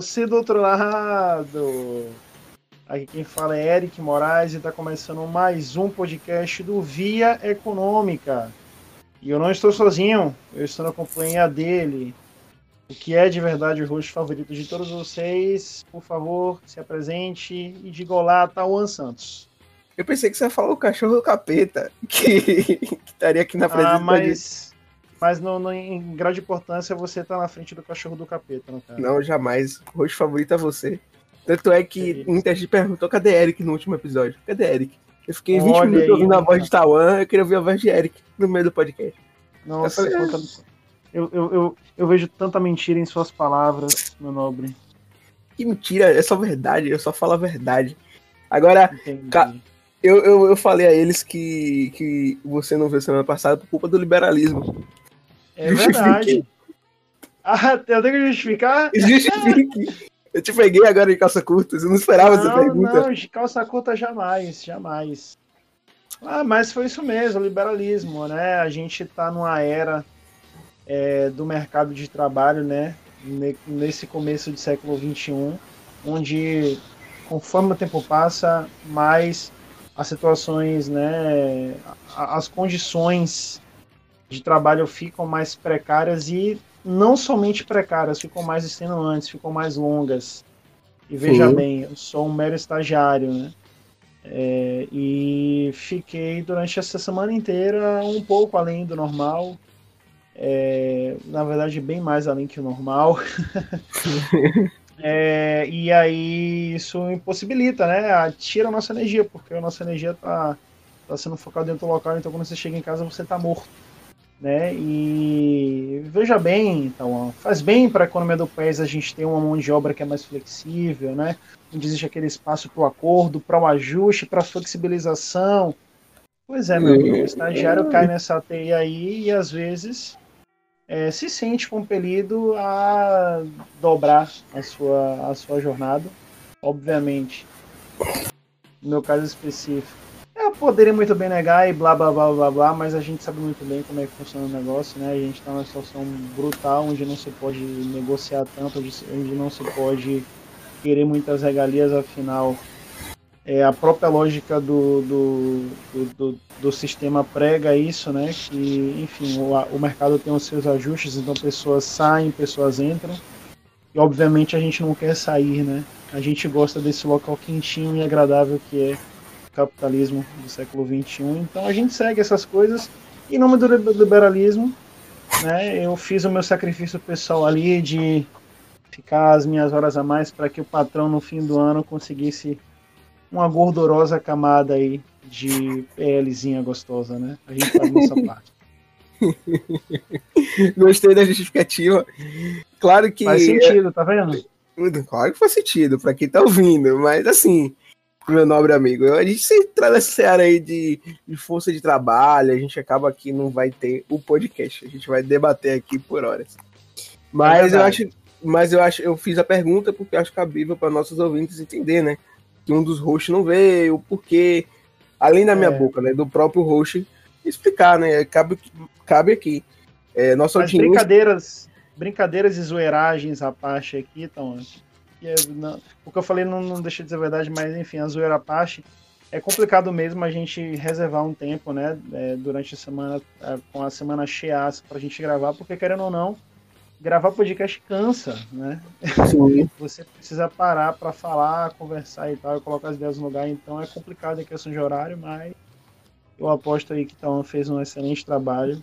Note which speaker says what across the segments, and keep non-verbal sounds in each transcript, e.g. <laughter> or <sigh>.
Speaker 1: você do outro lado. Aqui quem fala é Eric Moraes e está começando mais um podcast do Via Econômica. E eu não estou sozinho, eu estou na companhia dele, o que é de verdade o rosto favorito de todos vocês. Por favor, se apresente e diga olá, Tauan Santos.
Speaker 2: Eu pensei que você ia falar o cachorro do capeta, <laughs> que, estaria aqui na presença
Speaker 1: ah, mas, mas no, no, em grande importância você tá na frente do cachorro do capeta,
Speaker 2: no caso. Não, jamais. O rosto favorito é você. Tanto é que é muita gente perguntou cadê Eric no último episódio. Cadê Eric? Eu fiquei 20 Olha minutos aí, ouvindo a voz de Tawan, eu queria ouvir a voz de Eric no meio do podcast.
Speaker 1: Nossa, eu, falei, ah. eu, eu, eu, eu, vejo tanta mentira em suas palavras, meu nobre.
Speaker 2: Que mentira, é só verdade, eu só falo a verdade. Agora, eu, eu, eu falei a eles que, que você não veio semana passada por culpa do liberalismo.
Speaker 1: É verdade. Ah, eu tenho que justificar? <laughs>
Speaker 2: Justifique. Eu te peguei agora de calça curta, eu não esperava não, essa pergunta.
Speaker 1: Não, de calça curta jamais, jamais. Ah, mas foi isso mesmo, liberalismo, né? A gente está numa era é, do mercado de trabalho, né? Nesse começo do século XXI, onde conforme o tempo passa, mais as situações, né, as condições de trabalho ficam mais precárias e não somente precárias, ficam mais extenuantes, ficam mais longas. E veja Sim. bem, eu sou um mero estagiário, né? É, e fiquei durante essa semana inteira um pouco além do normal. É, na verdade, bem mais além que o normal. <laughs> É, e aí isso impossibilita, né? Tira a nossa energia, porque a nossa energia tá, tá sendo focada dentro do local, então quando você chega em casa você tá morto. Né? E veja bem, então, faz bem para a economia do país a gente ter uma mão de obra que é mais flexível, né? onde existe aquele espaço para o acordo, para o ajuste, para a flexibilização. Pois é, meu amigo, o estagiário cai nessa teia aí e às vezes é, se sente compelido a dobrar a sua, a sua jornada, obviamente. No meu caso específico. Poderia muito bem negar e blá blá blá blá blá, mas a gente sabe muito bem como é que funciona o negócio, né? A gente está numa situação brutal onde não se pode negociar tanto, onde, não se pode querer muitas regalias, afinal é, a própria lógica do, do, do, do, sistema prega isso, né? Que, enfim, o, o mercado tem os seus ajustes, então pessoas saem, pessoas entram. E obviamente a gente não quer sair, né? A gente gosta desse local quentinho e agradável que é capitalismo do século XXI. Então a gente segue essas coisas. Em nome do liberalismo, né? Eu fiz o meu sacrifício pessoal ali de ficar as minhas horas a mais para que o patrão no fim do ano conseguisse uma gordurosa camada aí de PLzinha gostosa, né? A gente faz nossa <laughs> parte.
Speaker 2: Gostei da justificativa. Claro que.
Speaker 1: Faz sentido, tá vendo?
Speaker 2: Claro que faz sentido para quem tá ouvindo, mas assim, meu nobre amigo, a gente se entrar nessa seara aí de, de força de trabalho, a gente acaba aqui não vai ter o podcast, a gente vai debater aqui por horas. Mas é eu acho, mas eu acho, eu fiz a pergunta porque acho cabível para nossos ouvintes entender, né? que um dos hosts não veio, porque, além da minha é. boca, né, do próprio host, explicar, né, cabe, cabe aqui. É, nossa
Speaker 1: audiência... brincadeiras, brincadeiras e zoeiragens à parte aqui, então, é, não, o que eu falei não, não deixa de ser verdade, mas enfim, a zoeira à parte, é complicado mesmo a gente reservar um tempo, né, é, durante a semana, é, com a semana cheia para a gente gravar, porque querendo ou não, gravar podcast cansa, né? Sim. <laughs> Você precisa parar para falar, conversar e tal, e colocar as ideias no lugar, então é complicado a questão de horário, mas eu aposto aí que Tauan fez um excelente trabalho.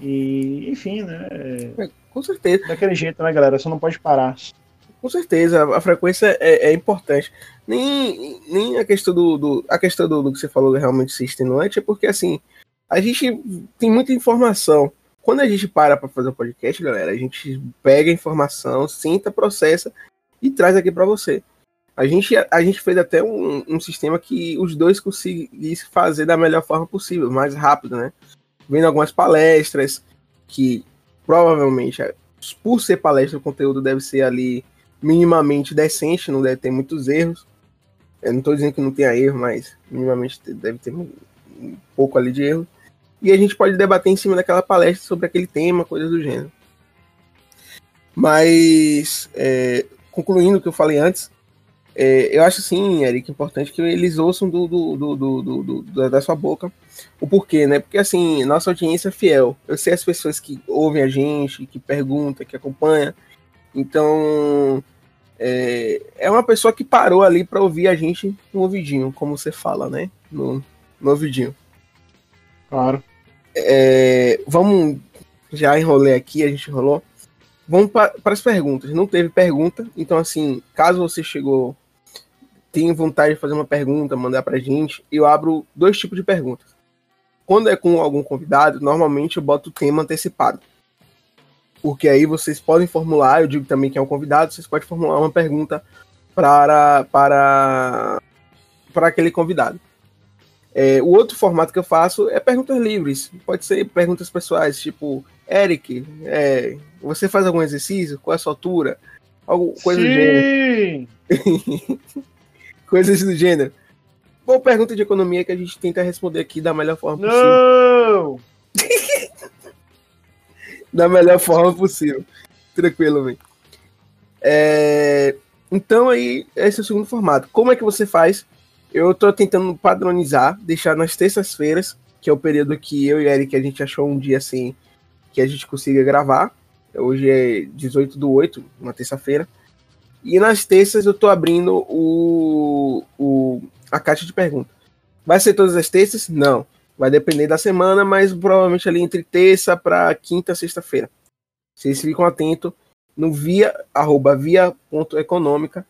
Speaker 1: E, enfim, né?
Speaker 2: É, com certeza.
Speaker 1: Daquele jeito, né, galera? Você não pode parar.
Speaker 2: Com certeza, a frequência é, é importante. Nem, nem a questão do, do a questão do, do, que você falou realmente ser extenuante é porque assim a gente tem muita informação quando a gente para para fazer o podcast, galera, a gente pega a informação, sinta, processa e traz aqui para você. A gente, a gente fez até um, um, sistema que os dois conseguissem fazer da melhor forma possível, mais rápido, né? Vendo algumas palestras que provavelmente, por ser palestra, o conteúdo deve ser ali minimamente decente, não deve ter muitos erros. Eu não estou dizendo que não tenha erro, mas minimamente deve ter um pouco ali de erro e a gente pode debater em cima daquela palestra sobre aquele tema, coisas do gênero. Mas, é, concluindo o que eu falei antes, é, eu acho sim, Eric, importante que eles ouçam do, do, do, da sua boca o porquê, né? Porque assim, nossa audiência é fiel. Eu sei as pessoas que ouvem a gente, que perguntam, que acompanham. Então, é, é uma pessoa que parou ali para ouvir a gente no ouvidinho, como você fala, né? No, no ouvidinho.
Speaker 1: Claro.
Speaker 2: É, vamos. Já enrolei aqui, a gente enrolou. Vamos para as perguntas. Não teve pergunta, então, assim, caso você chegou, tem vontade de fazer uma pergunta, mandar para a gente, eu abro dois tipos de perguntas. Quando é com algum convidado, normalmente eu boto o tema antecipado porque aí vocês podem formular, eu digo também que é um convidado, vocês podem formular uma pergunta para, para, para aquele convidado. É, o outro formato que eu faço é perguntas livres. Pode ser perguntas pessoais, tipo, Eric, é, você faz algum exercício? Qual é a sua altura? Algo, coisa Sim. do gênero. <laughs> Coisas do gênero. Boa pergunta de economia que a gente tenta responder aqui da melhor forma
Speaker 1: possível. Não! <laughs>
Speaker 2: da melhor forma possível. Tranquilo, velho. É... Então aí, esse é o segundo formato. Como é que você faz? Eu tô tentando padronizar, deixar nas terças-feiras, que é o período que eu e Eric a gente achou um dia assim que a gente consiga gravar. Hoje é 18 do 8, uma terça-feira. E nas terças eu tô abrindo o, o, a caixa de perguntas. Vai ser todas as terças? Não. Vai depender da semana, mas provavelmente ali entre terça para quinta, sexta-feira. Vocês ficam atentos no via, arroba via ponto econômica,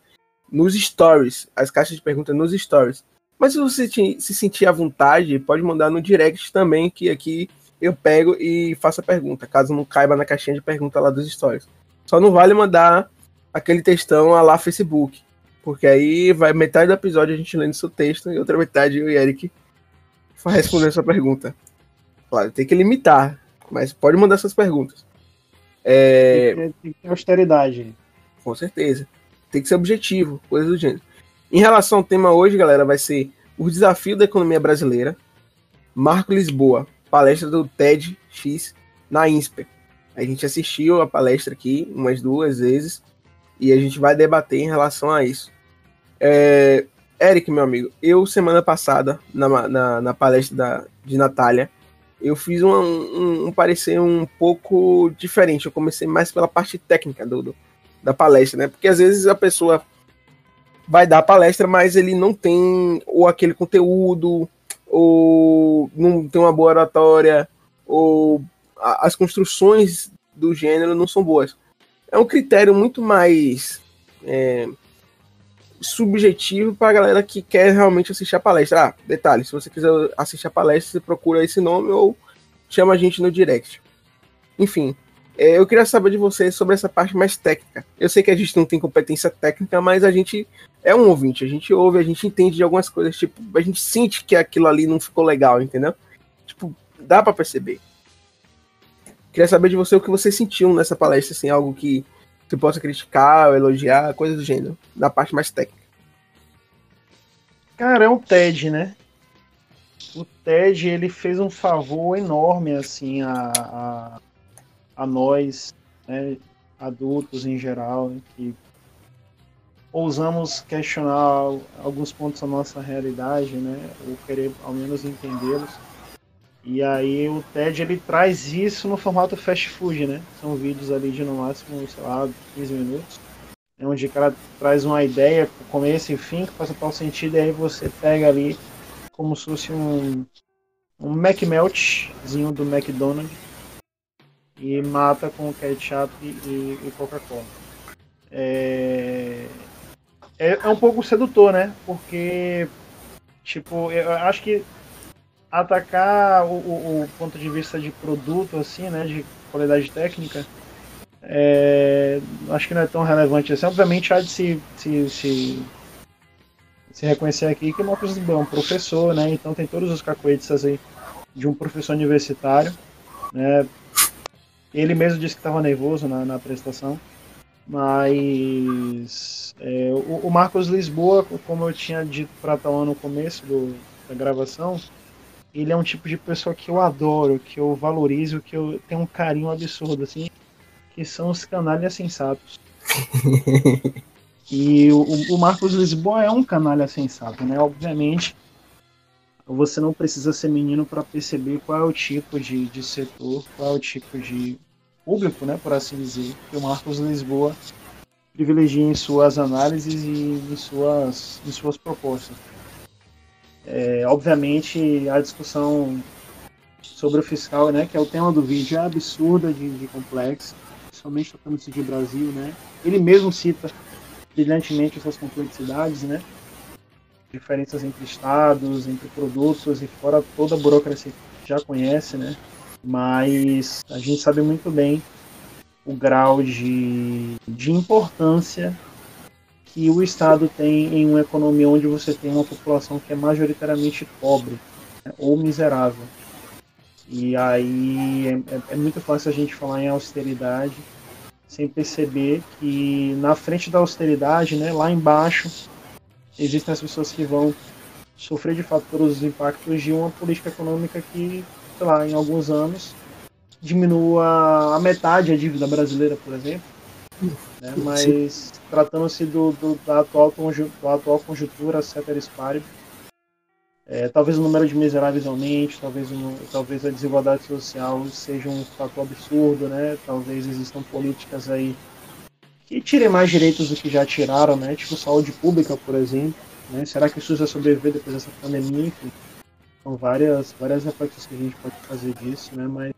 Speaker 2: nos stories, as caixas de perguntas nos stories. Mas se você se sentir à vontade, pode mandar no direct também, que aqui eu pego e faço a pergunta, caso não caiba na caixinha de pergunta lá dos stories. Só não vale mandar aquele textão lá Facebook, porque aí vai metade do episódio a gente lendo seu texto e outra metade eu e Eric responder essa pergunta. Claro, tem que limitar, mas pode mandar essas perguntas.
Speaker 1: É... Tem, que ter austeridade.
Speaker 2: Com certeza. Tem que ser objetivo, coisa do gênero. Em relação ao tema hoje, galera, vai ser o desafio da economia brasileira. Marco Lisboa, palestra do TEDx na INSPER. A gente assistiu a palestra aqui umas duas vezes e a gente vai debater em relação a isso. É, Eric, meu amigo, eu semana passada, na, na, na palestra da, de Natália, eu fiz um, um, um, parecer um pouco diferente. Eu comecei mais pela parte técnica do, do, da palestra, né? Porque às vezes a pessoa vai dar a palestra, mas ele não tem ou aquele conteúdo, ou não tem uma boa oratória, ou a, as construções do gênero não são boas. É um critério muito mais. É, subjetivo para a galera que quer realmente assistir a palestra. Ah, detalhe, se você quiser assistir a palestra, você procura esse nome ou chama a gente no direct. Enfim, é, eu queria saber de vocês sobre essa parte mais técnica. Eu sei que a gente não tem competência técnica, mas a gente é um ouvinte, a gente ouve, a gente entende de algumas coisas, tipo, a gente sente que aquilo ali não ficou legal, entendeu? Tipo, dá para perceber. Queria saber de você o que você sentiu nessa palestra, assim, algo que que possa criticar, elogiar, coisa do gênero, da parte mais técnica.
Speaker 1: Cara, é um TED, né? O TED ele fez um favor enorme assim a, a, a nós, né, adultos em geral, né, que ousamos questionar alguns pontos da nossa realidade, né, ou querer ao menos entendê-los. E aí o TED ele traz isso no formato fast food, né? São vídeos ali de no máximo, sei lá, 15 minutos. É onde o cara traz uma ideia, começo e fim, que faz tal sentido, e aí você pega ali como se fosse um, um McMeltzinho do McDonald's e mata com ketchup e, e Coca-Cola. É, é, é um pouco sedutor, né? Porque, tipo, eu acho que atacar o, o, o, ponto de vista de produto, assim, né, de qualidade técnica, é, acho que não é tão relevante assim. Obviamente há de se, se, se, se reconhecer aqui que o Marcos é um professor, né, então tem todos os cacoetes aí de um professor universitário, né, ele mesmo disse que estava nervoso na, na apresentação, mas é, o, o, Marcos Lisboa, como eu tinha dito para Tauan no começo do, da gravação, ele é um tipo de pessoa que eu adoro, que eu valorizo, que eu tenho um carinho absurdo, assim, que são os canalhas sensatos. <laughs> E o, o Marcos Lisboa é um canalha sensato, né? Obviamente, você não precisa ser menino para perceber qual é o tipo de, de setor, qual é o tipo de público, né, por assim dizer, que o Marcos Lisboa privilegia em suas análises e em suas, em suas propostas. É, obviamente, a discussão sobre o fiscal, né, que é o tema do vídeo, é absurda de, de complexa, principalmente tratando-se de Brasil, né. Ele mesmo cita brilhantemente essas complexidades, né, diferenças entre estados, entre produtos e fora toda a burocracia que já conhece, né? Mas a gente sabe muito bem o grau de, de importância que o Estado tem em uma economia onde você tem uma população que é majoritariamente pobre né? ou miserável. E aí é, é, é muito fácil a gente falar em austeridade sem perceber que na frente da austeridade, né, lá embaixo, existem as pessoas que vão sofrer de fato todos os impactos de uma política econômica que, sei lá, em alguns anos diminua a metade a dívida brasileira, por exemplo. Né? Mas tratando-se do, do, da, atual da atual conjuntura, ceteris paribus, é, talvez o número de miseráveis aumente, talvez, um, talvez a desigualdade social seja um fator absurdo, né? Talvez existam políticas aí que tirem mais direitos do que já tiraram, né? Tipo saúde pública, por exemplo. Né? Será que o SUS vai sobreviver depois dessa pandemia? Enfim, são várias, várias reflexões que a gente pode fazer disso, né? Mas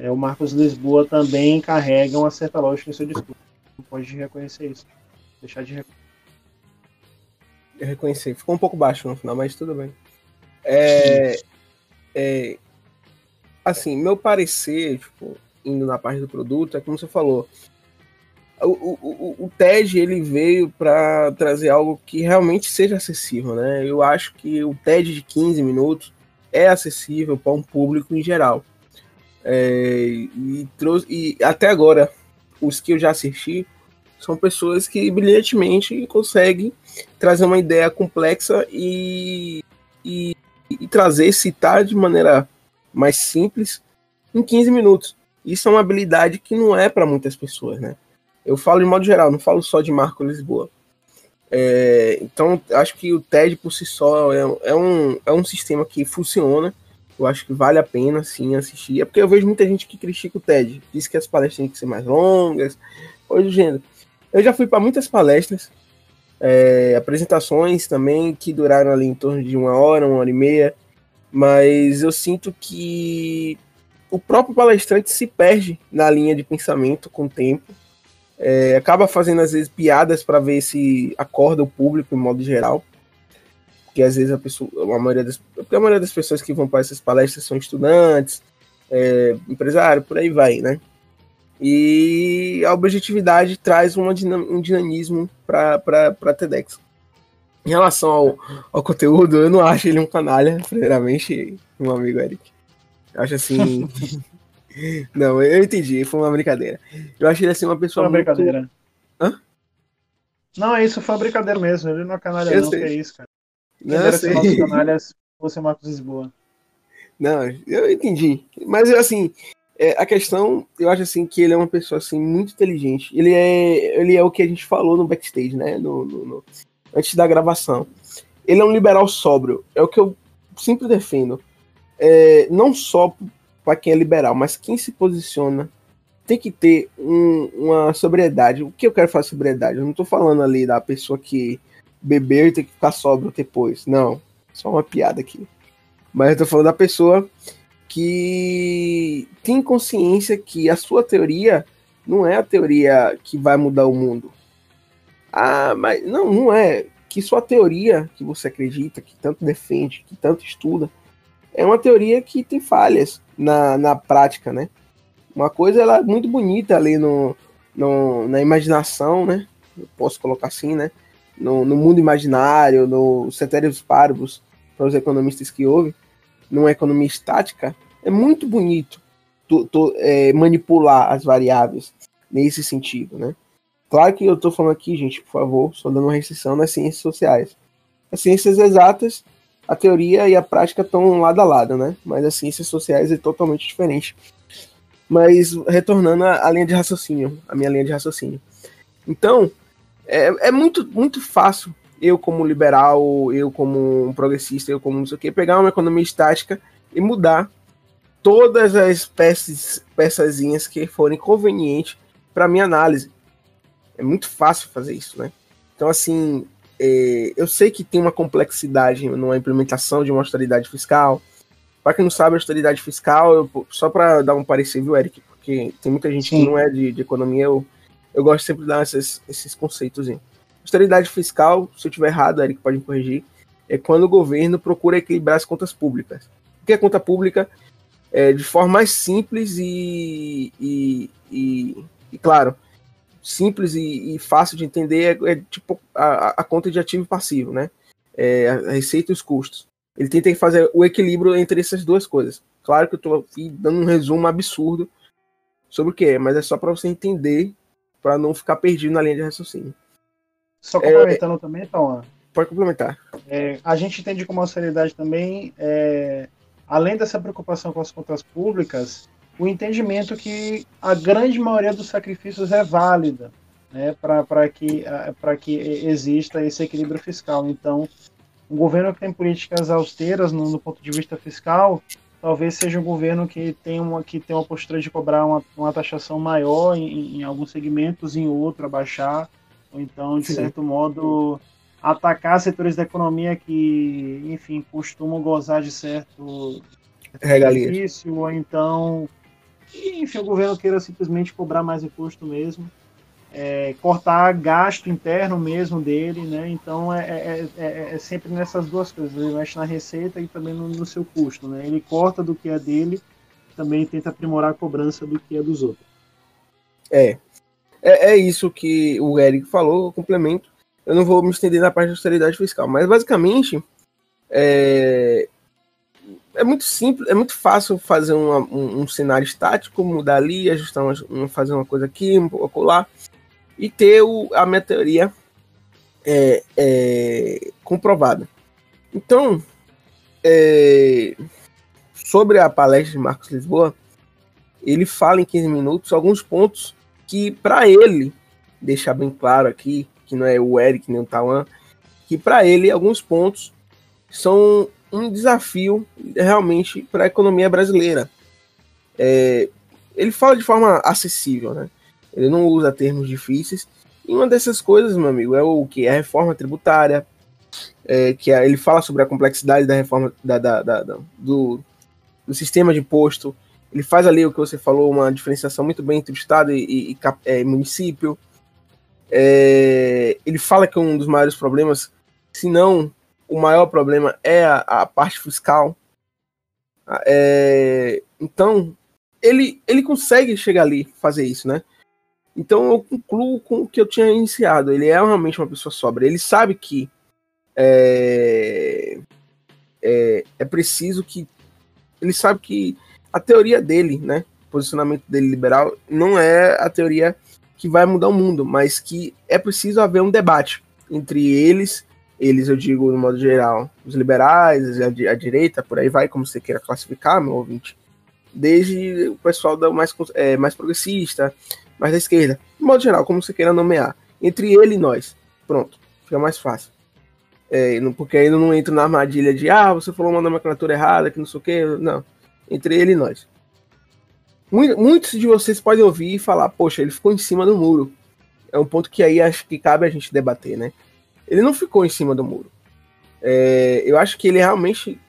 Speaker 1: é, o Marcos Lisboa também carrega uma certa lógica em seu discurso. Não pode reconhecer isso. Deixar de reconhecer.
Speaker 2: Eu reconheci. Ficou um pouco baixo no final, mas tudo bem. É, é, assim, meu parecer, tipo, indo na parte do produto, é como você falou o, o, o TED ele veio para trazer algo que realmente seja acessível, né? Eu acho que o TED de 15 minutos é acessível para um público em geral. É, e, trouxe, e até agora, os que eu já assisti são pessoas que brilhantemente conseguem trazer uma ideia complexa e, e, e trazer, citar de maneira mais simples em 15 minutos. Isso é uma habilidade que não é para muitas pessoas, né? Eu falo de modo geral, não falo só de Marco Lisboa. É, então, acho que o TED por si só é, é, um, é um sistema que funciona. Eu acho que vale a pena, sim, assistir. É porque eu vejo muita gente que critica o TED. Diz que as palestras têm que ser mais longas, coisa do gênero. Eu já fui para muitas palestras, é, apresentações também, que duraram ali em torno de uma hora, uma hora e meia. Mas eu sinto que o próprio palestrante se perde na linha de pensamento com o tempo é, acaba fazendo, às vezes, piadas para ver se acorda o público, em modo geral. Porque às vezes a pessoa, a maioria das, a maioria das pessoas que vão para essas palestras são estudantes, é, empresário, por aí vai, né? E a objetividade traz uma, um dinamismo para a TEDx. Em relação ao, ao conteúdo, eu não acho ele um canalha, primeiramente, meu amigo Eric. Eu acho assim. <laughs> Não, eu entendi, foi uma brincadeira. Eu achei ele assim uma pessoa.
Speaker 1: Foi uma muito... brincadeira. Hã? Não, é isso, foi uma brincadeira mesmo. Ele não é canalha, eu não, sei. que é isso, cara. Não, eu sei. Se canalhas fosse Marcos Lisboa.
Speaker 2: Não, eu entendi. Mas assim, é, a questão, eu acho assim que ele é uma pessoa assim muito inteligente. Ele é, ele é o que a gente falou no backstage, né? No, no, no, antes da gravação. Ele é um liberal sóbrio. É o que eu sempre defendo. É, não só para quem é liberal, mas quem se posiciona tem que ter um, uma sobriedade. O que eu quero falar sobriedade? Eu não estou falando ali da pessoa que bebeu e tem que ficar sóbrio depois. Não, só uma piada aqui. Mas eu estou falando da pessoa que tem consciência que a sua teoria não é a teoria que vai mudar o mundo. Ah, mas não, não é. Que sua teoria que você acredita, que tanto defende, que tanto estuda, é uma teoria que tem falhas na, na prática, né? Uma coisa ela é muito bonita ali no, no, na imaginação, né? Eu posso colocar assim, né? No, no mundo imaginário, no Ceteris Paribus, para os economistas que ouvem, numa economia estática, é muito bonito é, manipular as variáveis nesse sentido, né? Claro que eu estou falando aqui, gente, por favor, só dando uma restrição nas ciências sociais. As ciências exatas a teoria e a prática estão lado a lado, né? Mas as ciências sociais é totalmente diferente. Mas retornando à linha de raciocínio, a minha linha de raciocínio. Então, É, é muito, muito fácil eu como liberal, eu como um progressista, eu como não sei o que, pegar uma economia estática e mudar todas as peças, peçazinhas que forem convenientes para minha análise. É muito fácil fazer isso, né? Então, assim, é, eu sei que tem uma complexidade numa implementação de uma austeridade fiscal. Para quem não sabe, a austeridade fiscal, eu, só para dar um parecer, viu, Eric? Porque tem muita gente Sim. que não é de, de, economia, eu, eu gosto sempre de dar esses, esses conceitos. Austeridade fiscal, se eu estiver errado, Eric pode me corrigir, é quando o governo procura equilibrar as contas públicas. O que é conta pública? É, de forma mais simples e, e, e, e claro, simples e, e, fácil de entender é, é tipo a, a, conta de ativo e passivo, né? É, a receita e os custos. Ele tenta fazer o equilíbrio entre essas duas coisas. Claro que eu estou dando um resumo absurdo sobre o que é, mas é só para você entender, para não ficar perdido na linha de raciocínio.
Speaker 1: Só complementando é, também, então.
Speaker 2: Pode complementar.
Speaker 1: É, a gente entende como austeridade também, é, além dessa preocupação com as contas públicas, o entendimento que a grande maioria dos sacrifícios é válida né, para que, que exista esse equilíbrio fiscal. Então, um governo que tem políticas austeras no, no, ponto de vista fiscal, talvez seja um governo que tem uma, que tem uma postura de cobrar uma, uma taxação maior em, em alguns segmentos, em outro abaixar, ou então, de Sim. certo modo, atacar setores da economia que, enfim, costumam gozar de certo benefício, ou então enfim, o governo queira simplesmente cobrar mais imposto mesmo, é, cortar gasto interno mesmo dele, né? Então é, é, é, é, sempre nessas duas coisas, ele mexe na receita e também no, no, seu custo, né? Ele corta do que é dele, também tenta aprimorar a cobrança do que é dos outros.
Speaker 2: É, é, é isso que o Eric falou, eu complemento. Eu não vou me estender na parte de austeridade fiscal, mas basicamente é, é muito simples, é muito fácil fazer uma, um, um, cenário estático, mudar ali, ajustar, uma, fazer uma coisa aqui, um pouco lá, e ter o, a minha teoria é, é, comprovada. Então, é, sobre a palestra de Marcos Lisboa, ele fala em 15 minutos alguns pontos que, para ele, deixar bem claro aqui, que não é o Eric nem o Tawan, que para ele alguns pontos são um desafio realmente para a economia brasileira. É, ele fala de forma acessível, né? Ele não usa termos difíceis. E uma dessas coisas, meu amigo, é o que é a reforma tributária, é, que é, ele fala sobre a complexidade da reforma da, da, da, do, do sistema de imposto. Ele faz ali o que você falou, uma diferenciação muito bem entre Estado e, e, e é, município. É, ele fala que um dos maiores problemas, se não o maior problema é a, a parte fiscal. É, então, ele, ele consegue chegar ali, fazer isso, né? Então, eu concluo com o que eu tinha iniciado. Ele é realmente uma pessoa sóbria. Ele sabe que é, é, é preciso que. Ele sabe que a teoria dele, né? O posicionamento dele liberal, não é a teoria que vai mudar o mundo, mas que é preciso haver um debate entre eles eles, eu digo, no modo geral, os liberais, a, a direita, por aí vai, como você queira classificar, meu ouvinte, desde o pessoal da mais, é, mais progressista, mais da esquerda, no modo geral, como você queira nomear, entre ele e nós. Pronto, fica mais fácil. É, porque aí eu não entro na armadilha de, ah, você falou uma nomenclatura errada, que não sei o quê. Não, entre ele e nós. Muitos de vocês podem ouvir e falar, poxa, ele ficou em cima do muro. É um ponto que aí acho que cabe a gente debater, né? ele não ficou em cima do muro. É, eu acho que ele realmente.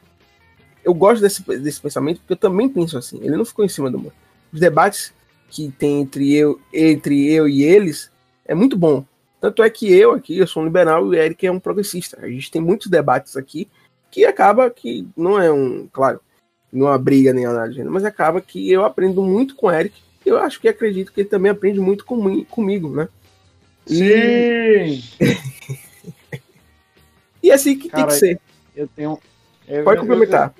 Speaker 2: Eu gosto desse, desse pensamento porque eu também penso assim. Ele não ficou em cima do muro. Os debates que tem entre eu, entre eu e eles é muito bom. Tanto é que eu aqui, eu sou um liberal e o Eric é um progressista. A gente tem muitos debates aqui que acaba que não é um, claro, não é uma briga nem nada, mas acaba que eu aprendo muito com o Eric. Eu acho que acredito que ele também aprende muito com, comigo, né?
Speaker 1: Sim! <laughs>
Speaker 2: E é assim que Cara, tem que ser.
Speaker 1: Eu tenho. Eu,
Speaker 2: Pode complementar.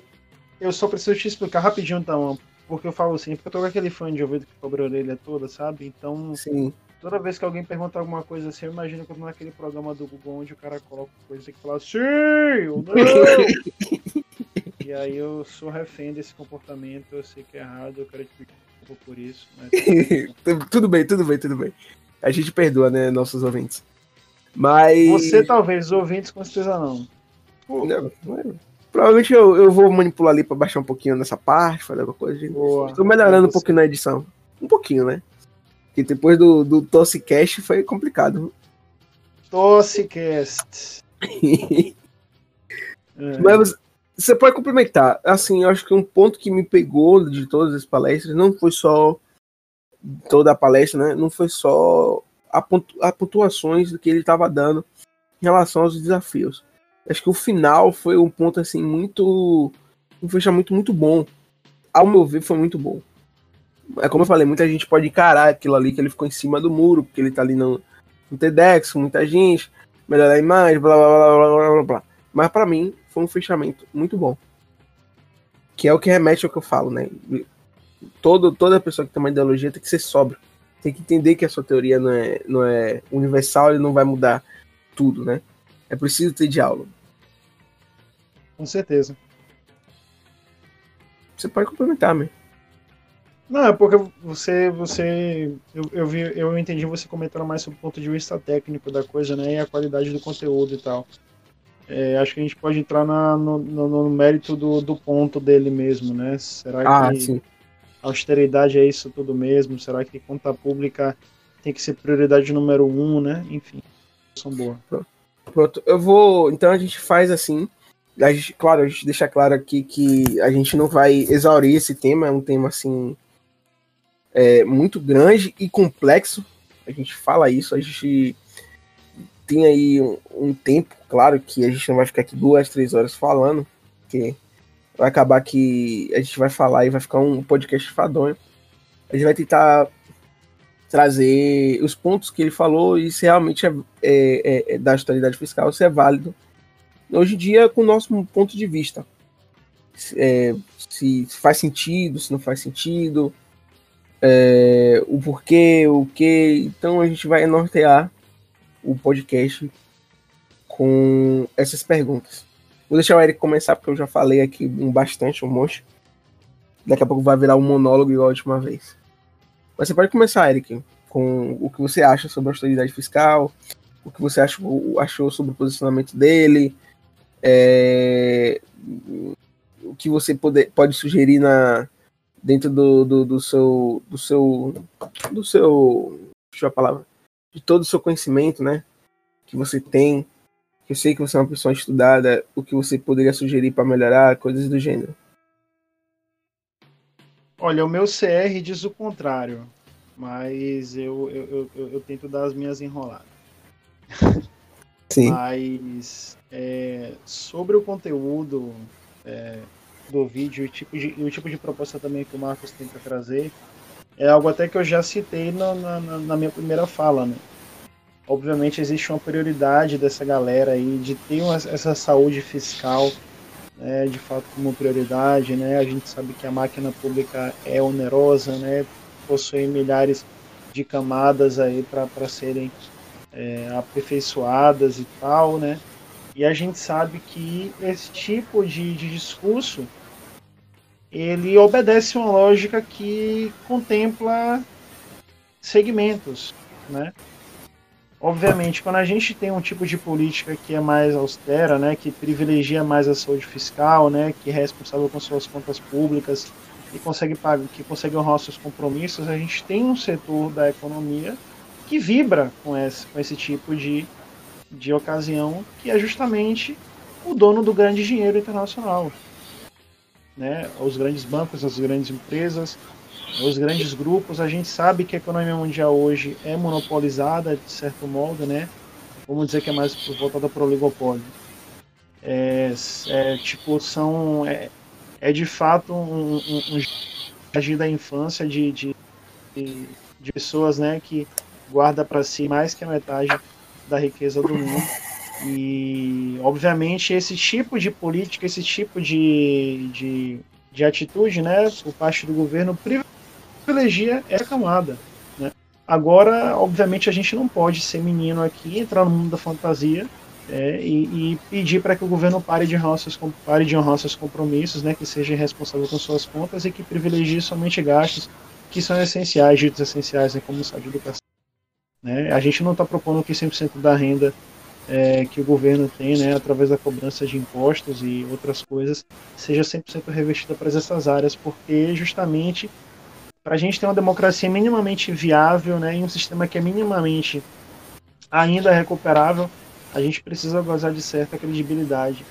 Speaker 1: Eu, eu, só preciso te explicar rapidinho, então. Porque eu falo assim, porque eu tô com aquele fone de ouvido que cobra a orelha toda, sabe? Então.
Speaker 2: Sim.
Speaker 1: Toda vez que alguém pergunta alguma coisa assim, eu imagino que eu tô naquele programa do Google onde o cara coloca coisa que fala sim ou não. <laughs> e aí eu sou refém desse comportamento, eu sei que é errado, eu quero te pedir por isso.
Speaker 2: Mas... <laughs> tudo bem, tudo bem, tudo bem. A gente perdoa, né, nossos ouvintes. Mas.
Speaker 1: Você talvez, os ouvintes com certeza não.
Speaker 2: Não, não Provavelmente eu, eu vou manipular ali pra baixar um pouquinho nessa parte, fazer alguma coisa.
Speaker 1: Boa.
Speaker 2: Estou melhorando um pouquinho na edição. Um pouquinho, né? Que depois do, do Tossicast foi complicado.
Speaker 1: Tossicast. <laughs>
Speaker 2: é. Mas você pode complementar. Assim, eu acho que um ponto que me pegou de todas as palestras não foi só toda a palestra, né? Não foi só a, pontu a pontuações do que ele estava dando em relação aos desafios. Acho que o final foi um ponto assim muito um fechamento muito bom. Ao meu ver, foi muito bom. É como eu falei, muita gente pode encarar aquilo ali que ele ficou em cima do muro, porque ele tá ali no, no TEDx, muita gente, melhorar a imagem, blá blá blá blá blá blá. blá. Mas para mim foi um fechamento muito bom. Que é o que remete ao que eu falo, né? Todo, toda pessoa que tem uma ideologia tem que ser sóbrio. Tem que entender que a sua teoria não é, não é universal e não vai mudar tudo, né? É preciso ter diálogo.
Speaker 1: Com certeza.
Speaker 2: Você pode complementar, meu.
Speaker 1: Não, é porque você, você, eu, eu, vi, eu entendi você comentando mais sobre o ponto de vista técnico da coisa, né, e a qualidade do conteúdo e tal. É, acho que a gente pode entrar na, no, no, no, mérito do, do ponto dele mesmo, né? Será
Speaker 2: ah, que sim.
Speaker 1: austeridade é isso tudo mesmo? Será que conta pública tem que ser prioridade número um, né? Enfim, são boa.
Speaker 2: Pronto, eu vou. Então a gente faz assim. A gente, claro, a gente deixa claro aqui que a gente não vai exaurir esse tema, é um tema assim é, muito grande e complexo. A gente fala isso, a gente tem aí um, um, tempo, claro que a gente não vai ficar aqui duas, três horas falando, porque vai acabar que a gente vai falar e vai ficar um podcast fadonho. A gente vai tentar trazer os pontos que ele falou e se realmente é, é, é, é da austeridade fiscal, se é válido. Hoje em dia, com o nosso ponto de vista. É, se faz sentido, se não faz sentido, é, o porquê, o que. Então a gente vai nortear o podcast com essas perguntas. Vou deixar o Eric começar, porque eu já falei aqui um bastante, um monte. Daqui a pouco vai virar um monólogo igual a última vez. Mas você pode começar, Eric, com o que você acha sobre a austeridade fiscal, o que você achou, achou sobre o posicionamento dele, é, o que você pode, pode sugerir na, dentro do, do, do, seu do seu do seu deixa eu a palavra de todo o seu conhecimento, né, que você tem. Eu sei que você é uma pessoa estudada, o que você poderia sugerir para melhorar, coisas do gênero.
Speaker 1: Olha, o meu CR diz o contrário, mas eu, eu, eu, eu tento dar as minhas enroladas. <laughs>
Speaker 2: Sim.
Speaker 1: Mas é, sobre o conteúdo é, do vídeo, o tipo, de, o tipo de proposta também que o Marcos tenta trazer, é algo até que eu já citei na, na, na minha primeira fala, né? Obviamente existe uma prioridade dessa galera aí de ter uma, essa saúde fiscal né, de fato como prioridade, né? A gente sabe que a máquina pública é onerosa, né? Possui milhares de camadas aí para serem é, aperfeiçoadas e tal, né? E a gente sabe que esse tipo de, de discurso ele obedece uma lógica que contempla segmentos, né? Obviamente, quando a gente tem um tipo de política que é mais austera, né, que privilegia mais a saúde fiscal, né, que é responsável com suas contas públicas e consegue pagar, que consegue honrar seus compromissos, a gente tem um setor da economia que vibra com esse, com esse tipo de, de ocasião, que é justamente o dono do grande dinheiro internacional, né, os grandes bancos, as grandes empresas, os grandes grupos. A gente sabe que a economia mundial hoje é monopolizada, de certo modo, né? Vamos dizer que é mais voltada para o oligopólio. É, é, tipo, são. É, é de fato um, um, um da infância de, de, de, pessoas né, que guarda para si mais que a metade da riqueza do mundo. E, obviamente, esse tipo de política, esse tipo de, de, de atitude, né, por parte do governo, privilegia essa camada. Né? Agora, obviamente, a gente não pode ser menino aqui, entrar no mundo da fantasia é, e, e, pedir para que o governo pare de, honrar seus, pare de honrar seus compromissos, né, que seja responsável com suas contas e que privilegie somente gastos que são essenciais, ditos essenciais, né, como saúde e educação. Né? A gente não está propondo que 100% da renda é, que o governo tem, né, através da cobrança de impostos e outras coisas, seja 100% revestida para essas áreas, porque justamente para a gente ter uma democracia minimamente viável né, e um sistema que é minimamente ainda recuperável, a gente precisa gozar de certa credibilidade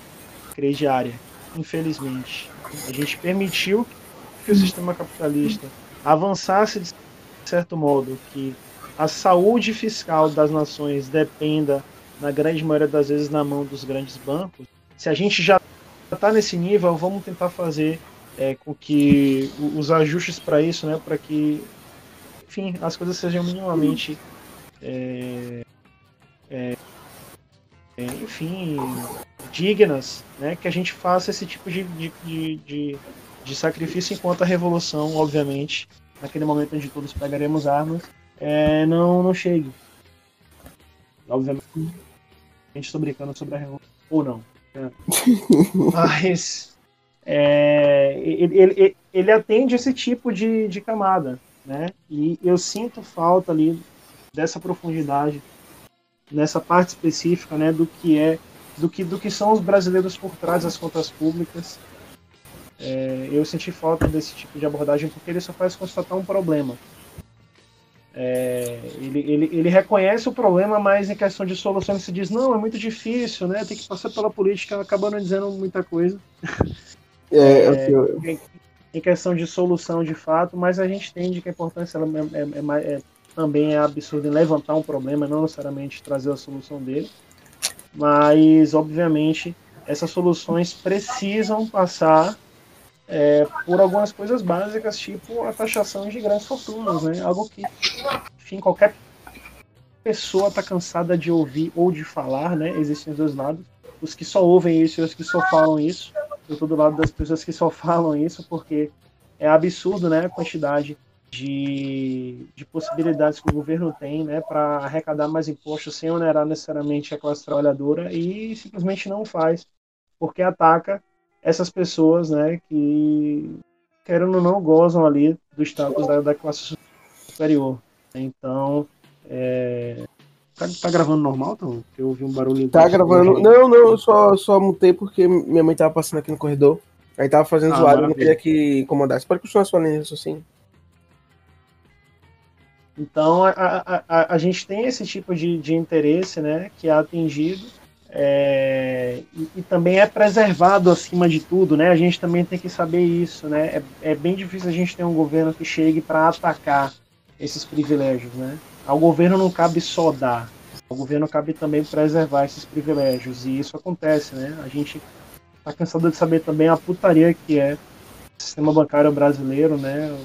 Speaker 1: crediária. Infelizmente, a gente permitiu que o sistema capitalista avançasse de certo modo, que a saúde fiscal das nações dependa na grande maioria das vezes na mão dos grandes bancos, se a gente já está nesse nível, vamos tentar fazer é, com que os ajustes para isso, né, para que, enfim, as coisas sejam minimamente, é, é, é, enfim, dignas, né, que a gente faça esse tipo de, de, de, de sacrifício enquanto a revolução, obviamente, naquele momento onde todos pegaremos armas, é, não, não chegue. Obviamente gente estou brincando sobre a revolução ou não. É. <laughs> Mas é, ele, ele, ele, atende esse tipo de, de camada, né? E eu sinto falta ali dessa profundidade nessa parte específica, né, do que é do que do que são os brasileiros por trás das contas públicas. É, eu senti falta desse tipo de abordagem porque ele só faz constatar um problema. É, ele, ele, ele reconhece o problema, mas em questão de solução ele se diz, não, é muito difícil, né? Tem que passar pela política, acabando dizendo muita coisa. <laughs> É, é, eu... em, em, questão de solução de fato, mas a gente entende que a importância ela é, é, é, também é absurda em levantar um problema, não necessariamente trazer a solução dele. Mas, obviamente, essas soluções precisam passar é, por algumas coisas básicas, tipo a taxação de grandes fortunas, né? Algo que, enfim, qualquer pessoa está cansada de ouvir ou de falar, né? Existem os dois lados. Os que só ouvem isso e os que só falam isso. Estou do lado das pessoas que só falam isso, porque é absurdo, né? A quantidade de, de possibilidades que o governo tem, né? Para arrecadar mais impostos sem onerar necessariamente a classe trabalhadora e simplesmente não faz, porque ataca essas pessoas, né, que querendo ou não gozam ali do status da, da classe superior. Então, é... tá, tá, gravando normal, então? Eu ouvi um barulho.
Speaker 2: Tá gravando. Não, não, eu só, só mutei porque minha mãe tava passando aqui no corredor. Aí tava fazendo ah, zoado, eu não queria que incomodasse. Pode continuar sua linha assim.
Speaker 1: Então, a, a, a, a gente tem esse tipo de, de interesse, né, que é atingido é, e, e, também é preservado acima de tudo, né? A gente também tem que saber isso, né? É, é bem difícil a gente ter um governo que chegue para atacar esses privilégios, né? Ao governo não cabe só dar, ao governo cabe também preservar esses privilégios e isso acontece, né? A gente tá cansado de saber também a putaria que é o sistema bancário brasileiro, né?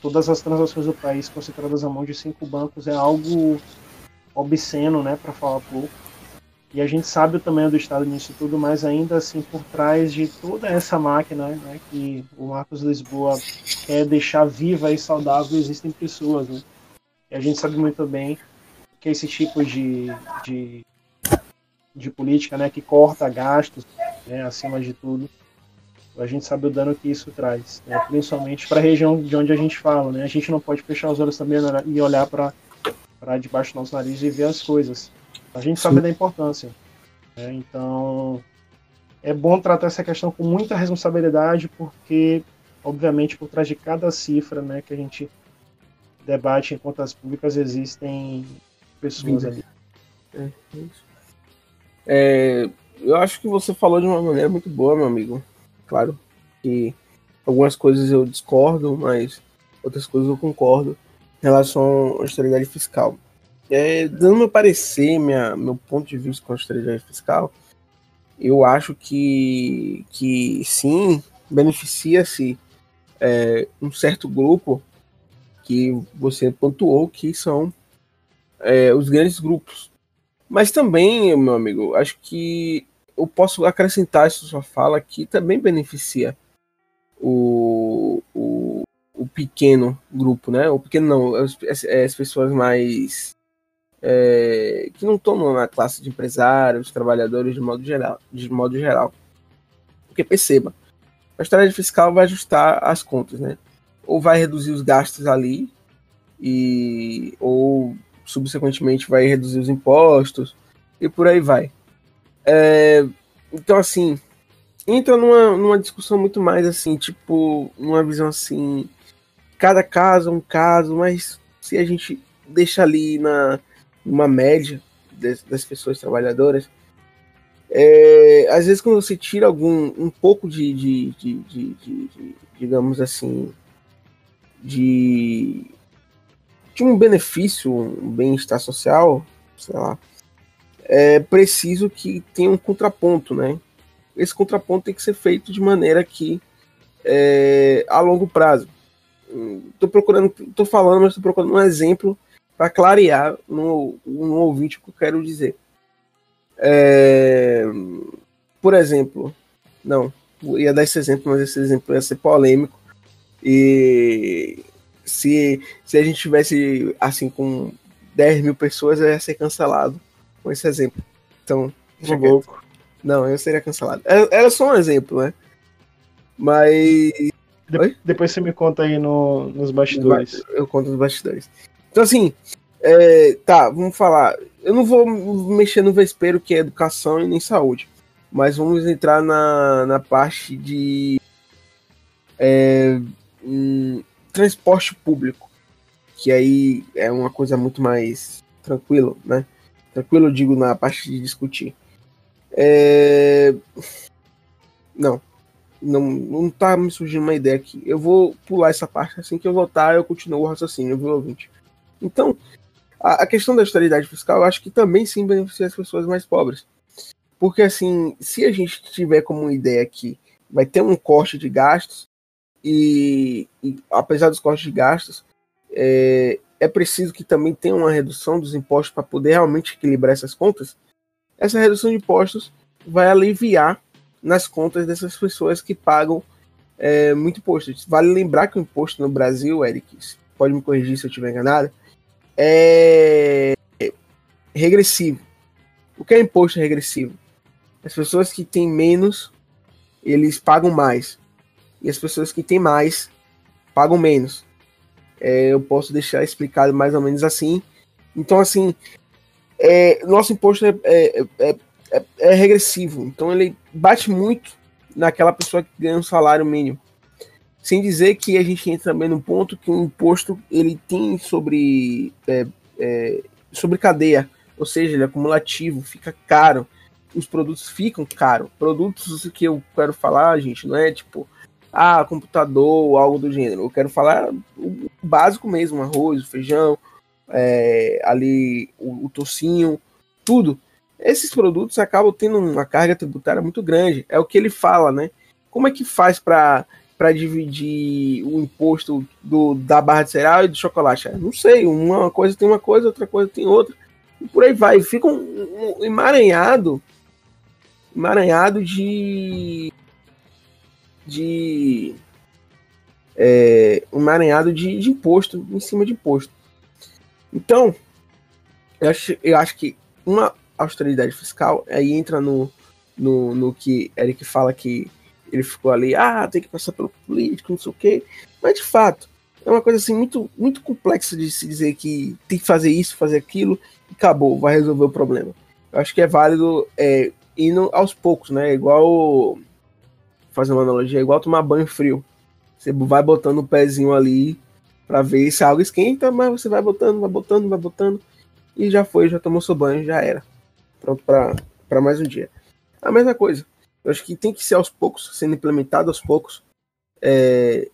Speaker 1: Todas as transações do país concentradas à mão de cinco bancos é algo obsceno, né? Para falar pouco e a gente sabe o tamanho do Estado nisso tudo, mas ainda assim, por trás de toda essa máquina né, que o Marcos Lisboa quer deixar viva e saudável, existem pessoas. Né? E a gente sabe muito bem que esse tipo de, de, de política né, que corta gastos, né, acima de tudo, a gente sabe o dano que isso traz, né, principalmente para a região de onde a gente fala. Né? A gente não pode fechar os olhos também e olhar para debaixo do nosso nariz e ver as coisas. A gente sabe Sim. da importância. Né? Então, é bom tratar essa questão com muita responsabilidade, porque, obviamente, por trás de cada cifra né, que a gente debate em contas públicas, existem pessoas ali. É,
Speaker 2: é, eu acho que você falou de uma maneira muito boa, meu amigo. Claro que algumas coisas eu discordo, mas outras coisas eu concordo em relação à estabilidade fiscal. É, dando meu parecer, minha, meu ponto de vista com a estabilidade fiscal, eu acho que, que sim, beneficia-se é, um certo grupo que você pontuou que são é, os grandes grupos. Mas também, meu amigo, acho que eu posso acrescentar essa sua fala que também beneficia o, o, o pequeno grupo, né? O pequeno não, as, as pessoas mais é, que não estão na classe de empresários, trabalhadores de modo geral. De modo geral. Porque perceba, a estratégia fiscal vai ajustar as contas, né? Ou vai reduzir os gastos ali, e, ou subsequentemente vai reduzir os impostos e por aí vai. É, então, assim, entra numa, numa discussão muito mais assim, tipo, numa visão assim, cada caso é um caso, mas se a gente deixa ali na uma média das, das pessoas trabalhadoras, é, às vezes quando você tira algum um pouco de, de, de, de, de digamos assim, de, de um benefício, um bem-estar social, sei lá, é preciso que tenha um contraponto, né? Esse contraponto tem que ser feito de maneira que é, a longo prazo. Estou procurando, estou falando, mas estou procurando um exemplo para clarear no, no ouvinte o que eu quero dizer. É, por exemplo, não, ia dar esse exemplo, mas esse exemplo ia ser polêmico. E se, se a gente tivesse assim com 10 mil pessoas, eu ia ser cancelado com esse exemplo. Então, louco. Não, eu seria cancelado. Era, era, só um exemplo, né? Mas.
Speaker 1: De depois você me conta aí no, nos bastidores.
Speaker 2: Eu conto nos bastidores. Então, assim, é, tá, vamos falar. Eu não vou mexer no vespeiro que é educação e nem saúde, mas vamos entrar na, na parte de é, um, transporte público, que aí é uma coisa muito mais tranquilo, né? Tranquilo, eu digo, na parte de discutir. É... Não, não, não tá me surgindo uma ideia aqui. Eu vou pular essa parte assim que eu voltar, eu continuo o raciocínio, viu, ouvinte? Então, a, a questão da austeridade fiscal, eu acho que também sim beneficia as pessoas mais pobres. Porque, assim, se a gente tiver como ideia que vai ter um corte de gastos, e, e apesar dos cortes de gastos, é, é preciso que também tenha uma redução dos impostos para poder realmente equilibrar essas contas. Essa redução de impostos vai aliviar nas contas dessas pessoas que pagam é, muito imposto. Vale lembrar que o imposto no Brasil, Eric, pode me corrigir se eu estiver enganado, é regressivo. O que é imposto regressivo? As pessoas que têm menos, eles pagam mais. E as pessoas que têm mais, pagam menos. É, eu posso deixar explicado mais ou menos assim. Então, assim, é, nosso imposto é, é, é, é, é regressivo. Então, ele bate muito naquela pessoa que ganha um salário mínimo. Sem dizer que a gente entra também no ponto que o imposto ele tem sobre, é, sobre cadeia, ou seja, ele é acumulativo, fica caro. Os produtos ficam caros. Produtos que eu quero falar, gente, não é tipo, ah, computador ou algo do gênero. Eu quero falar o básico mesmo, arroz, feijão, é, ali o, o tocinho, tudo. Esses produtos acabam tendo uma carga tributária muito grande. É o que ele fala, né? Como é que faz para para dividir o imposto do, da barra de cereal e do chocolate? Não sei, uma coisa tem uma coisa, outra coisa tem outra. E por aí vai. Fica um, um emaranhado emaranhado de. De. É, um emaranhado de, de imposto, em cima de imposto. Então, eu acho, eu acho que uma austeridade fiscal aí entra no, no, no que Eric fala que ele ficou ali, ah, tem que passar pelo político, não sei o quê. Mas de fato, é uma coisa assim muito, muito complexa de se dizer que tem que fazer isso, fazer aquilo, e acabou, vai resolver o problema. Eu acho que é válido é, indo aos poucos, né? Igual. Fazer uma analogia, é igual tomar banho frio. Você vai botando o pezinho ali para ver se a água esquenta, mas você vai botando, vai botando, vai botando. E já foi, já tomou seu banho, já era. Pronto para mais um dia. A mesma coisa. Eu acho que tem que ser aos poucos, sendo implementado aos poucos. É,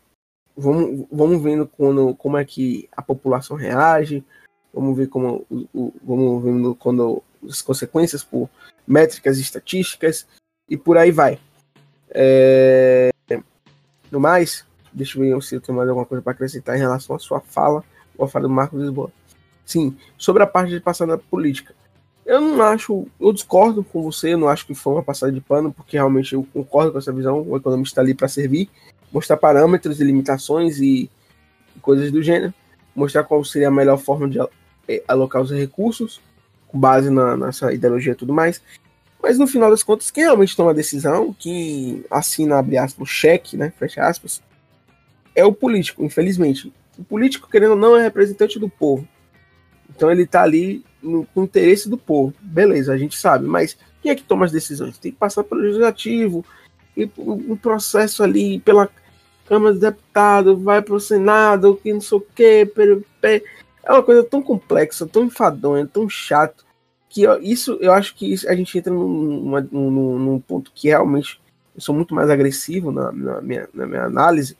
Speaker 2: vamos, vamos vendo quando, como é que a população reage, vamos ver como o, vamos vendo quando as consequências por métricas estatísticas e por aí vai. É, no mais, deixa eu ver se eu tenho mais alguma coisa para acrescentar em relação à sua fala, ou à fala do Marcos Lisboa. Sim, sobre a parte de passar na política. Eu não acho, eu discordo com você, eu não acho que foi uma passada de pano, porque realmente eu concordo com essa visão. O economista está ali para servir, mostrar parâmetros e limitações e, e, coisas do gênero, mostrar qual seria a melhor forma de é, alocar os recursos, com base na, nessa ideologia e tudo mais. Mas no final das contas, quem realmente toma a decisão, que assina, abre aspas, o cheque, né, fecha aspas, é o político, infelizmente. O político, querendo ou não, é representante do povo. Então ele está ali no, no, interesse do povo. Beleza, a gente sabe, mas quem é que toma as decisões? Tem que passar pelo legislativo, e um processo ali pela Câmara dos Deputados, vai para o Senado, que não sei o quê. É uma coisa tão complexa, tão enfadonha, tão chato, que isso eu acho que a gente entra num, num, num ponto que realmente eu sou muito mais agressivo na, na, minha, na minha análise,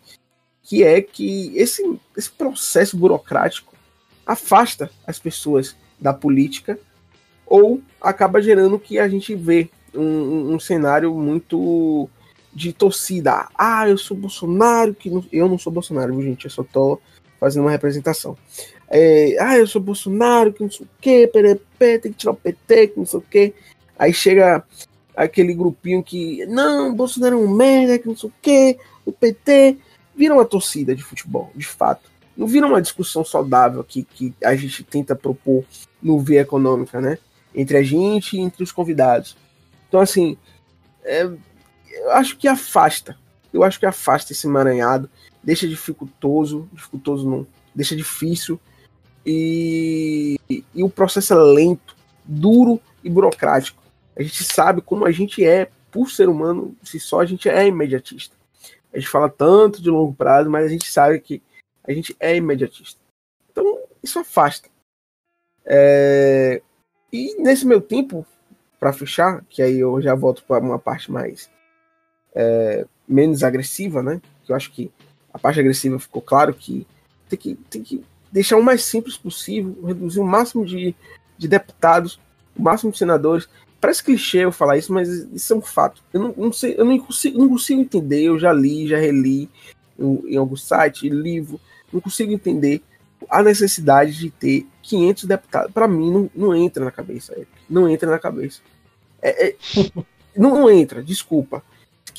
Speaker 2: que é que esse, esse processo burocrático afasta as pessoas da política ou acaba gerando que a gente vê um, um cenário muito de torcida. Ah, eu sou Bolsonaro, que não... eu não sou Bolsonaro, gente, eu só tô fazendo uma representação. É, ah, eu sou Bolsonaro, que não sei o que, PDP, tem que tirar o PT, que não sei o que. Aí chega aquele grupinho que, não, Bolsonaro é um merda, que não sei o que, o PT. Vira uma torcida de futebol, de fato. Não vira uma discussão saudável que, que a gente tenta propor no Via Econômica, né? Entre a gente e entre os convidados. Então, assim, é, eu acho que afasta. Eu acho que afasta esse emaranhado, deixa dificultoso, dificultoso não, deixa difícil e, e o processo é lento, duro e burocrático. A gente sabe como a gente é, por ser humano, se só a gente é imediatista. A gente fala tanto de longo prazo, mas a gente sabe que a gente é imediatista. Então, isso afasta. É... E nesse meu tempo, para fechar, que aí eu já volto para uma parte mais é, menos agressiva, né? Que eu acho que a parte agressiva ficou claro que tem que, tem que deixar o mais simples possível, reduzir o máximo de, de deputados, o máximo de senadores. Parece clichê eu falar isso, mas isso é um fato. Eu não, não sei, eu não consigo, não consigo entender. Eu já li, já reli em, em algum site, livro, não consigo entender a necessidade de ter 500 deputados. Para mim, não, não entra na cabeça. Não entra na cabeça. É, é, <laughs> não, não entra, desculpa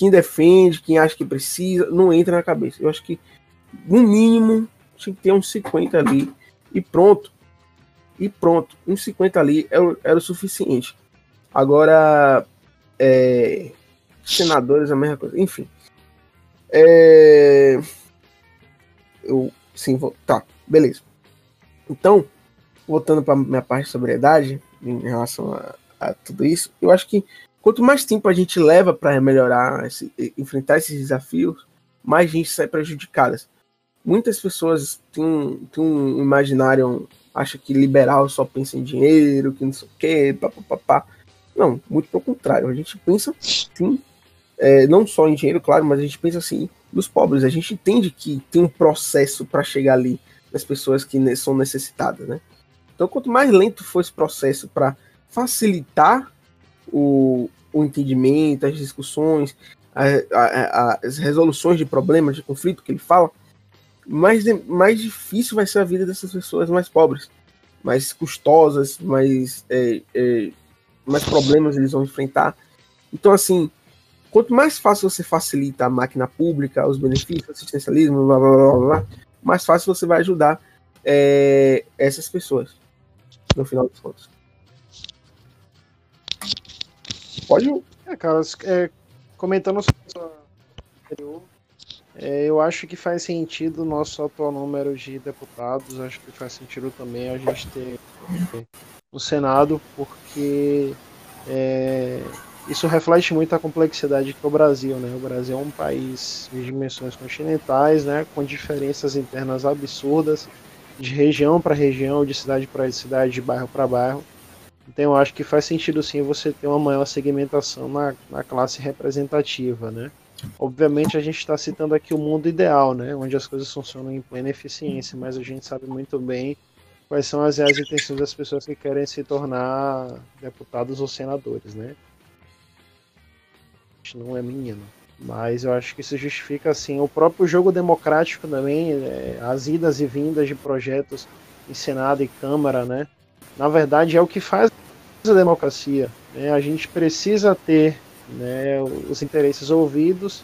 Speaker 2: quem defende, quem acha que precisa, não entra na cabeça. Eu acho que, no mínimo, tinha que ter uns 50 ali e pronto. E pronto. Uns 50 ali era, era o suficiente. Agora, é, senadores, a mesma coisa. Enfim. É, eu, sim, vou, tá, beleza. Então, voltando para minha parte de sobriedade, em relação a, a tudo isso, eu acho que Quanto mais tempo a gente leva para melhorar, esse, enfrentar esses desafios, mais gente sai prejudicada. Muitas pessoas têm têm um imaginário, acha que liberal só pensa em dinheiro, que não sei o quê, papapá. Não, muito pelo contrário. A gente pensa, sim, é, não só em dinheiro, claro, mas a gente pensa assim nos pobres. A gente entende que tem um processo para chegar ali nas pessoas que são necessitadas, né? Então, quanto mais lento for esse processo para facilitar o, o entendimento, as discussões, a, a, a, as resoluções de problemas, de conflito que ele fala, mais, mais difícil vai ser a vida dessas pessoas mais pobres, mais custosas, mais, é, é, mais problemas eles vão enfrentar. Então, assim, quanto mais fácil você facilita a máquina pública, os benefícios, assistencialismo, blá, blá, blá, blá mais fácil você vai ajudar é, essas pessoas, no final dos contos. Pode.
Speaker 1: É, cara, é, comentando sobre é, eu acho que faz sentido o nosso atual número de deputados. Acho que faz sentido também a gente ter o Senado, porque é, isso reflete muito a complexidade que é o Brasil, né? O Brasil é um país de dimensões continentais, né? Com diferenças internas absurdas, de região para região, de cidade para cidade, de bairro para bairro. Então eu acho que faz sentido sim você ter uma maior segmentação na, na classe representativa, né? Obviamente a gente está citando aqui o mundo ideal, né? Onde as coisas funcionam em plena eficiência, mas a gente sabe muito bem quais são as reais intenções das pessoas que querem se tornar deputados ou senadores, né? Não é menino. Mas eu acho que isso justifica assim o próprio jogo democrático também, é, as idas e vindas de projetos em Senado e Câmara, né? Na verdade é o que faz a democracia. Né? A gente precisa ter né, os interesses ouvidos,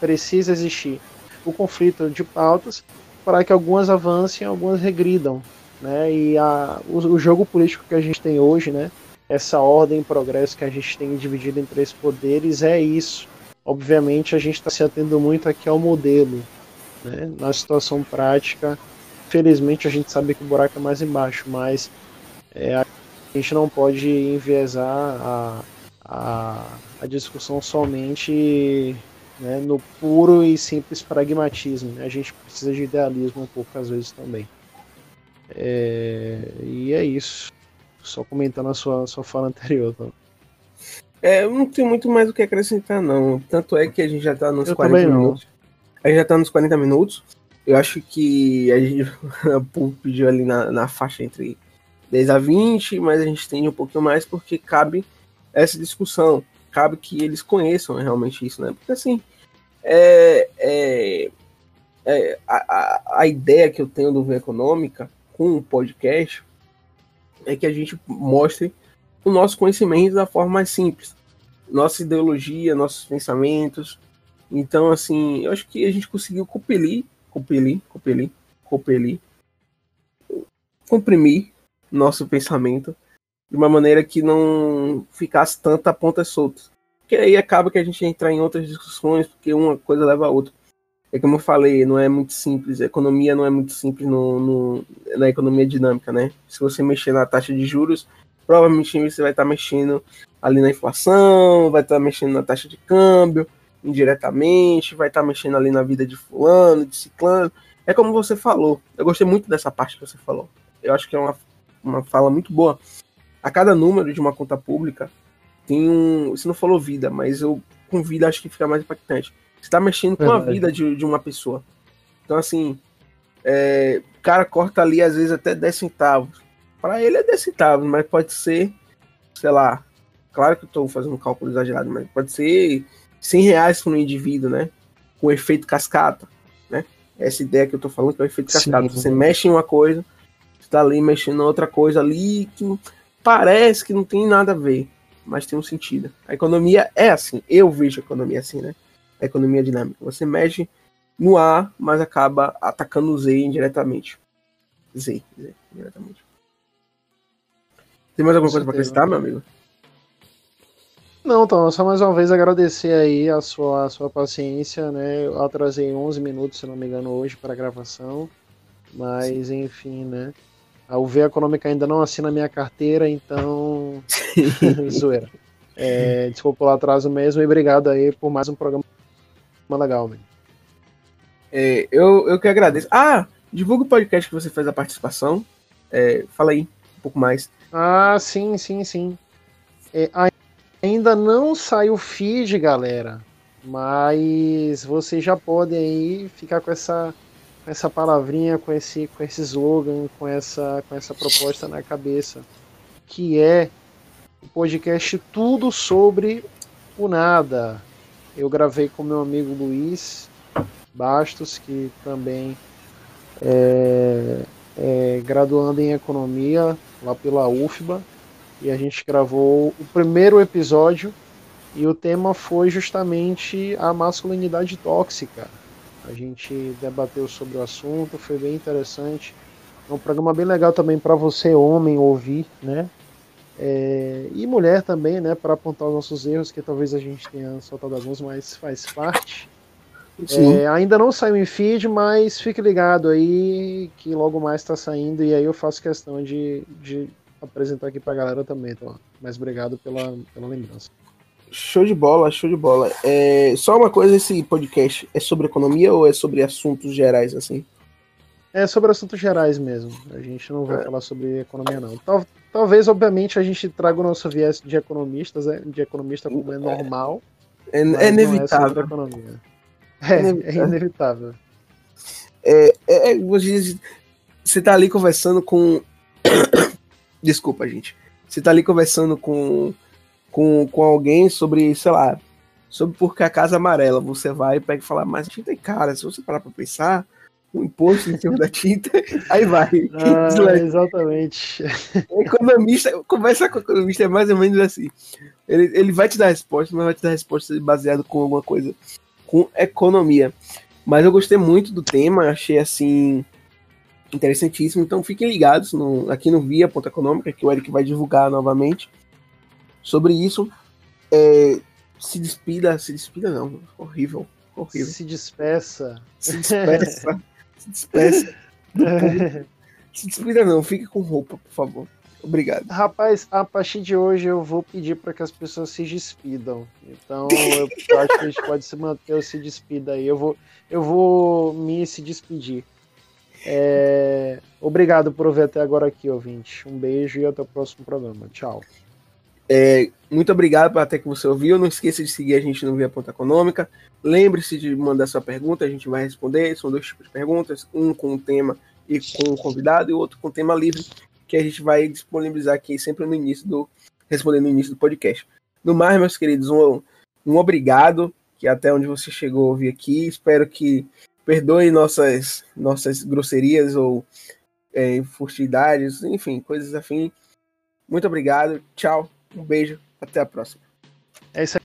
Speaker 1: precisa existir o conflito de pautas para que algumas avancem, algumas regridam. Né? E a, o, o, jogo político que a gente tem hoje, né? essa ordem e progresso que a gente tem dividido em três poderes, é isso. Obviamente a gente está se atendo muito aqui ao modelo. Né? Na situação prática, felizmente a gente sabe que o buraco é mais embaixo, mas é, a gente não pode enviesar a, a, a discussão somente né, no puro e simples pragmatismo. Né? A gente precisa de idealismo um pouco às vezes também. É, e é isso. Só comentando a sua, sua fala anterior. Tá?
Speaker 2: É, não tem muito mais o que acrescentar, não. Tanto é que a gente já tá nos Eu 40 minutos. A gente já tá nos 40 minutos. Eu acho que a gente <laughs> pediu ali na, na faixa entre 10 a 20, mas a gente tem um pouquinho mais porque cabe essa discussão. Cabe que eles conheçam realmente isso, né? Porque assim, é, é, é a, a, ideia que eu tenho do Via Econômica com o podcast é que a gente mostre o nosso conhecimento da forma mais simples. Nossa ideologia, nossos pensamentos. Então, assim, eu acho que a gente conseguiu compelir, compelir, compelir, compelir, comprimir nosso pensamento de uma maneira que não ficasse tanta ponta solta. Porque aí acaba que a gente entra em outras discussões, porque uma coisa leva a outra. É como eu falei, não é muito simples. A economia não é muito simples no, no, na economia dinâmica, né? Se você mexer na taxa de juros, provavelmente você vai estar mexendo ali na inflação, vai estar mexendo na taxa de câmbio, indiretamente, vai estar mexendo ali na vida de fulano, de ciclano. É como você falou. Eu gostei muito dessa parte que você falou. Eu acho que é uma uma fala muito boa. A cada número de uma conta pública tem um. Você não falou vida, mas eu com vida acho que fica mais impactante. Você está mexendo com a vida de, de uma pessoa. Então, assim, é, o cara corta ali às vezes até 10 centavos. Para ele é 10 centavos, mas pode ser, sei lá, claro que eu estou fazendo um cálculo exagerado, mas pode ser 100 reais para um indivíduo, né? Com efeito cascata, né? Essa ideia que eu estou falando que é o efeito cascata. Sim. Você mexe em uma coisa, está ali mexendo em outra coisa ali que parece que não tem nada a ver, mas tem um sentido. A economia é assim, eu vejo a economia assim, né? A economia dinâmica. Você mexe no A, mas acaba atacando o Z indiretamente. Z, Z, diretamente. Tem mais alguma coisa para acrescentar, meu amigo?
Speaker 1: Não, então, só mais uma vez agradecer aí a sua, a sua paciência, né? Eu atrasei 11 minutos, se não me engano, hoje para a gravação, mas enfim, né? A UV Econômica ainda não assina minha carteira, então. <laughs> Zoeira. É, desculpa pelo atraso mesmo e obrigado aí por mais um programa legal, velho.
Speaker 2: É, eu, eu que agradeço. Ah, divulga o podcast que você fez a participação. É, fala aí um pouco mais.
Speaker 1: Ah, sim, sim, sim. É, ainda não sai o feed, galera. Mas vocês já podem aí ficar com essa com essa palavrinha, com esse, com esse slogan, com essa, com essa proposta na cabeça, que é o podcast Tudo sobre o Nada. Eu gravei com meu amigo Luiz Bastos, que também é, é graduando em economia lá pela UFBA, e a gente gravou o primeiro episódio e o tema foi justamente a masculinidade tóxica. A gente debateu sobre o assunto, foi bem interessante. É um programa bem legal também para você, homem, ouvir, né? É, e mulher também, né? Para apontar os nossos erros, que talvez a gente tenha soltado alguns, mas faz parte. É, ainda não saiu em feed, mas fique ligado aí que logo mais está saindo e aí eu faço questão de, de apresentar aqui para a galera também. Então, mas obrigado pela, pela lembrança.
Speaker 2: Show de bola, show de bola. É, só uma coisa, esse podcast é sobre economia ou é sobre assuntos gerais, assim?
Speaker 1: É sobre assuntos gerais mesmo. A gente não vai é. falar sobre economia, não. Tal, talvez, obviamente, a gente traga o nosso viés de economistas, né? de economista como é normal.
Speaker 2: É, é inevitável.
Speaker 1: É, é, inevitável. é inevitável.
Speaker 2: É, é, é você tá ali conversando com. <coughs> Desculpa, gente. Você tá ali conversando com com, com alguém sobre, sei lá, sobre por que a casa amarela. Você vai e pega e fala, mas tinta é cara, se você parar pra pensar, o um imposto em cima da tinta, <laughs> aí vai.
Speaker 1: Ah, exatamente.
Speaker 2: O economista, conversa com o economista é mais ou menos assim. Ele, ele vai te dar resposta, mas vai te dar resposta baseado com alguma coisa, com economia. Mas eu gostei muito do tema, achei assim interessantíssimo. Então fiquem ligados no, aqui no Via Ponta Econômica, que o Eric vai divulgar novamente sobre isso. É, se despida, se despida não, horrível, horrível.
Speaker 1: Se despeça.
Speaker 2: Se despeça. <laughs> se despeça. se despida não, fique com roupa, por favor. Obrigado.
Speaker 1: Rapaz, a partir de hoje eu vou pedir para que as pessoas se despidam. Então eu acho que a gente pode se manter ou se despida aí. Eu vou, eu vou me se despedir. É... Obrigado por ouvir até agora aqui, ouvinte. Um beijo e até o próximo programa. Tchau.
Speaker 2: É, muito obrigado até que você ouviu. Não esqueça de seguir a gente no Via Ponta Econômica. Lembre-se de mandar sua pergunta, a gente vai responder. São dois tipos de perguntas: um com o tema e com o convidado, e outro com tema livre, que a gente vai disponibilizar aqui sempre no início do. responder no início do podcast. No mais, meus queridos, um, um obrigado, que até onde você chegou ouvir aqui. Espero que perdoe nossas, nossas grosserias ou é, enfim, coisas afim. Muito obrigado, tchau, um beijo, até a próxima.
Speaker 1: É isso aí.